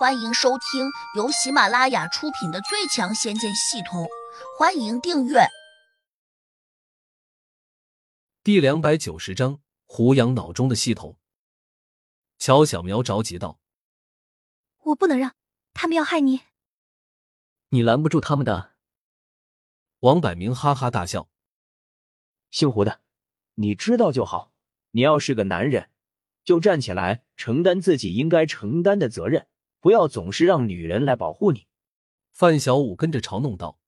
欢迎收听由喜马拉雅出品的《最强仙剑系统》，欢迎订阅。第两百九十章：胡杨脑中的系统。乔小苗着急道：“我不能让他们要害你，你拦不住他们的。”王百明哈哈大笑：“姓胡的，你知道就好。你要是个男人，就站起来承担自己应该承担的责任。”不要总是让女人来保护你。范小五跟着嘲弄道：“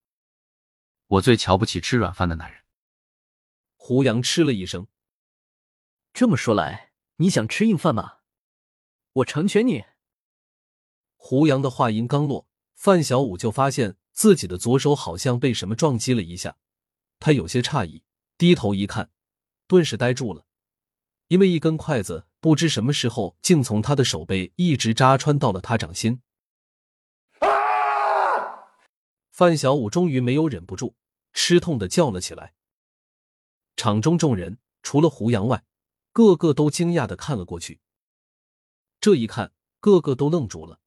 我最瞧不起吃软饭的男人。”胡杨嗤了一声：“这么说来，你想吃硬饭吗？我成全你。”胡杨的话音刚落，范小五就发现自己的左手好像被什么撞击了一下，他有些诧异，低头一看，顿时呆住了。因为一根筷子不知什么时候竟从他的手背一直扎穿到了他掌心。范小五终于没有忍不住，吃痛的叫了起来。场中众人除了胡杨外，个个都惊讶的看了过去。这一看，个个都愣住了。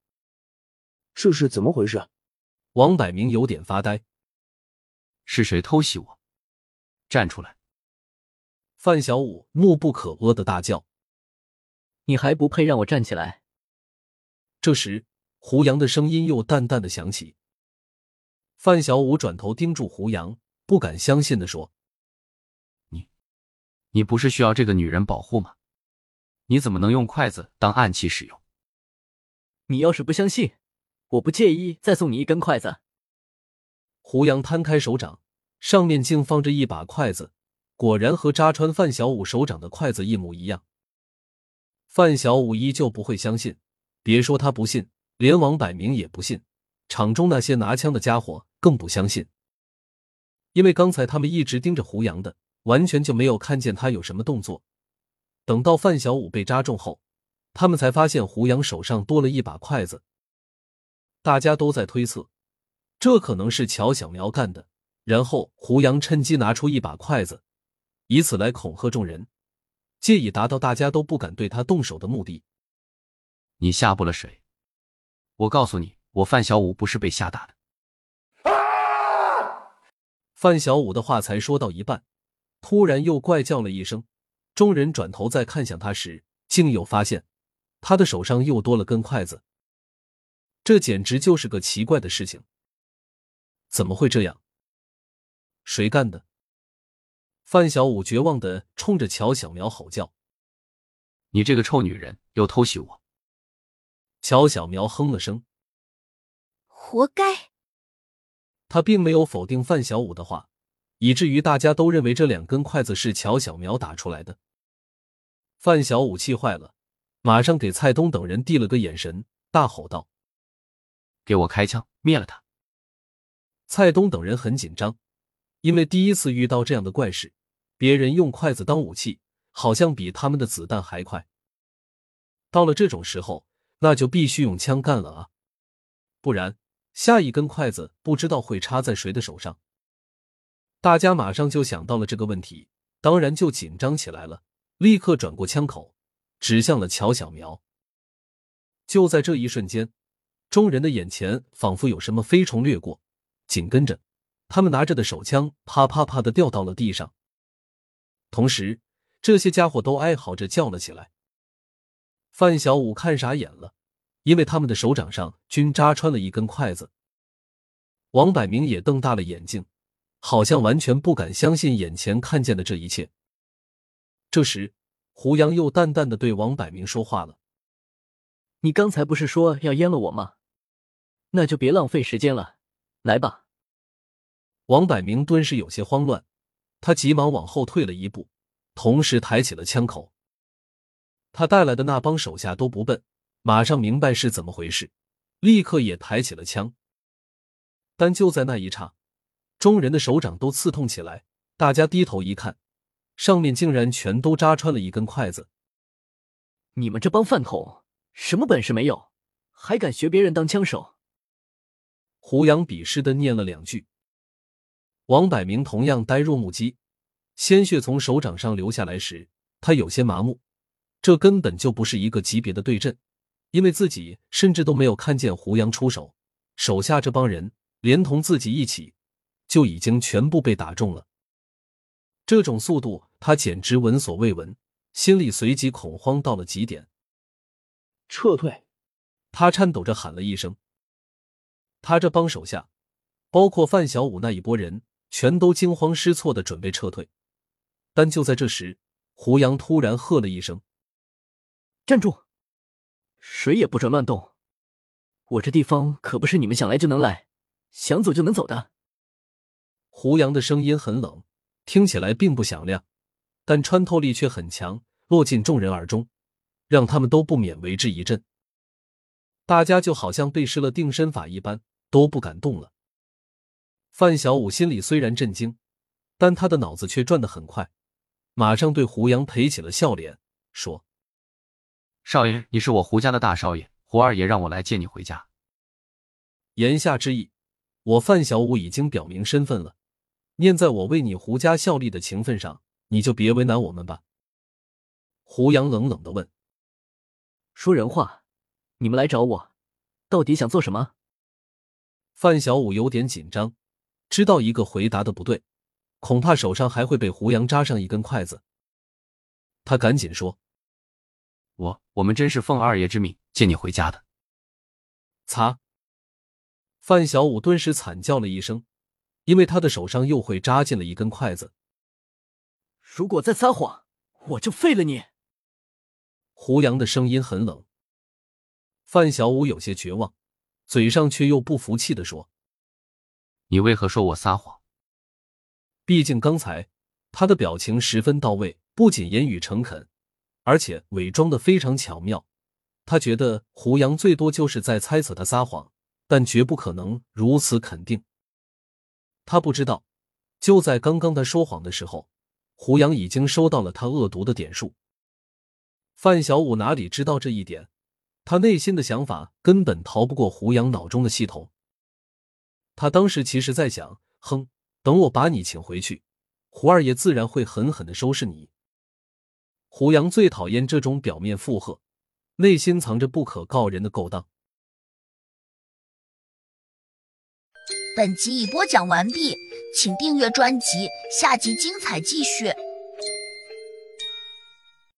这是怎么回事？王百明有点发呆。是谁偷袭我？站出来！范小五怒不可遏的大叫：“你还不配让我站起来！”这时，胡杨的声音又淡淡的响起。范小五转头盯住胡杨，不敢相信的说：“你，你不是需要这个女人保护吗？你怎么能用筷子当暗器使用？你要是不相信，我不介意再送你一根筷子。”胡杨摊开手掌，上面竟放着一把筷子。果然和扎穿范小五手掌的筷子一模一样。范小五依旧不会相信，别说他不信，连王百明也不信，场中那些拿枪的家伙更不相信，因为刚才他们一直盯着胡杨的，完全就没有看见他有什么动作。等到范小五被扎中后，他们才发现胡杨手上多了一把筷子。大家都在推测，这可能是乔小苗干的，然后胡杨趁机拿出一把筷子。以此来恐吓众人，借以达到大家都不敢对他动手的目的。你吓不了谁，我告诉你，我范小五不是被吓大的。范小五的话才说到一半，突然又怪叫了一声。众人转头再看向他时，竟又发现他的手上又多了根筷子。这简直就是个奇怪的事情。怎么会这样？谁干的？范小五绝望的冲着乔小苗吼叫：“你这个臭女人，又偷袭我！”乔小苗哼了声：“活该。”他并没有否定范小五的话，以至于大家都认为这两根筷子是乔小苗打出来的。范小五气坏了，马上给蔡东等人递了个眼神，大吼道：“给我开枪，灭了他！”蔡东等人很紧张。因为第一次遇到这样的怪事，别人用筷子当武器，好像比他们的子弹还快。到了这种时候，那就必须用枪干了啊！不然下一根筷子不知道会插在谁的手上。大家马上就想到了这个问题，当然就紧张起来了，立刻转过枪口，指向了乔小苗。就在这一瞬间，众人的眼前仿佛有什么飞虫掠过，紧跟着。他们拿着的手枪啪啪啪的掉到了地上，同时，这些家伙都哀嚎着叫了起来。范小五看傻眼了，因为他们的手掌上均扎穿了一根筷子。王百明也瞪大了眼睛，好像完全不敢相信眼前看见的这一切。这时，胡杨又淡淡的对王百明说话了：“你刚才不是说要阉了我吗？那就别浪费时间了，来吧。”王百明顿时有些慌乱，他急忙往后退了一步，同时抬起了枪口。他带来的那帮手下都不笨，马上明白是怎么回事，立刻也抬起了枪。但就在那一刹，众人的手掌都刺痛起来。大家低头一看，上面竟然全都扎穿了一根筷子。你们这帮饭桶，什么本事没有，还敢学别人当枪手？胡杨鄙视的念了两句。王百明同样呆若木鸡，鲜血从手掌上流下来时，他有些麻木。这根本就不是一个级别的对阵，因为自己甚至都没有看见胡杨出手，手下这帮人连同自己一起，就已经全部被打中了。这种速度，他简直闻所未闻，心里随即恐慌到了极点。撤退！他颤抖着喊了一声。他这帮手下，包括范小五那一拨人，全都惊慌失措的准备撤退。但就在这时，胡杨突然喝了一声：“站住！谁也不准乱动！我这地方可不是你们想来就能来，想走就能走的。”胡杨的声音很冷，听起来并不响亮，但穿透力却很强，落进众人耳中，让他们都不免为之一震。大家就好像被施了定身法一般，都不敢动了。范小五心里虽然震惊，但他的脑子却转得很快。马上对胡杨赔起了笑脸，说：“少爷，你是我胡家的大少爷，胡二爷让我来接你回家。言下之意，我范小五已经表明身份了，念在我为你胡家效力的情分上，你就别为难我们吧。”胡杨冷冷的问：“说人话，你们来找我，到底想做什么？”范小五有点紧张，知道一个回答的不对。恐怕手上还会被胡杨扎上一根筷子。他赶紧说：“我我们真是奉二爷之命接你回家的。”擦！范小五顿时惨叫了一声，因为他的手上又会扎进了一根筷子。如果再撒谎，我就废了你！胡杨的声音很冷。范小五有些绝望，嘴上却又不服气的说：“你为何说我撒谎？”毕竟刚才他的表情十分到位，不仅言语诚恳，而且伪装的非常巧妙。他觉得胡杨最多就是在猜测他撒谎，但绝不可能如此肯定。他不知道，就在刚刚他说谎的时候，胡杨已经收到了他恶毒的点数。范小五哪里知道这一点？他内心的想法根本逃不过胡杨脑中的系统。他当时其实在想，哼。等我把你请回去，胡二爷自然会狠狠的收拾你。胡杨最讨厌这种表面附和，内心藏着不可告人的勾当。本集已播讲完毕，请订阅专辑，下集精彩继续。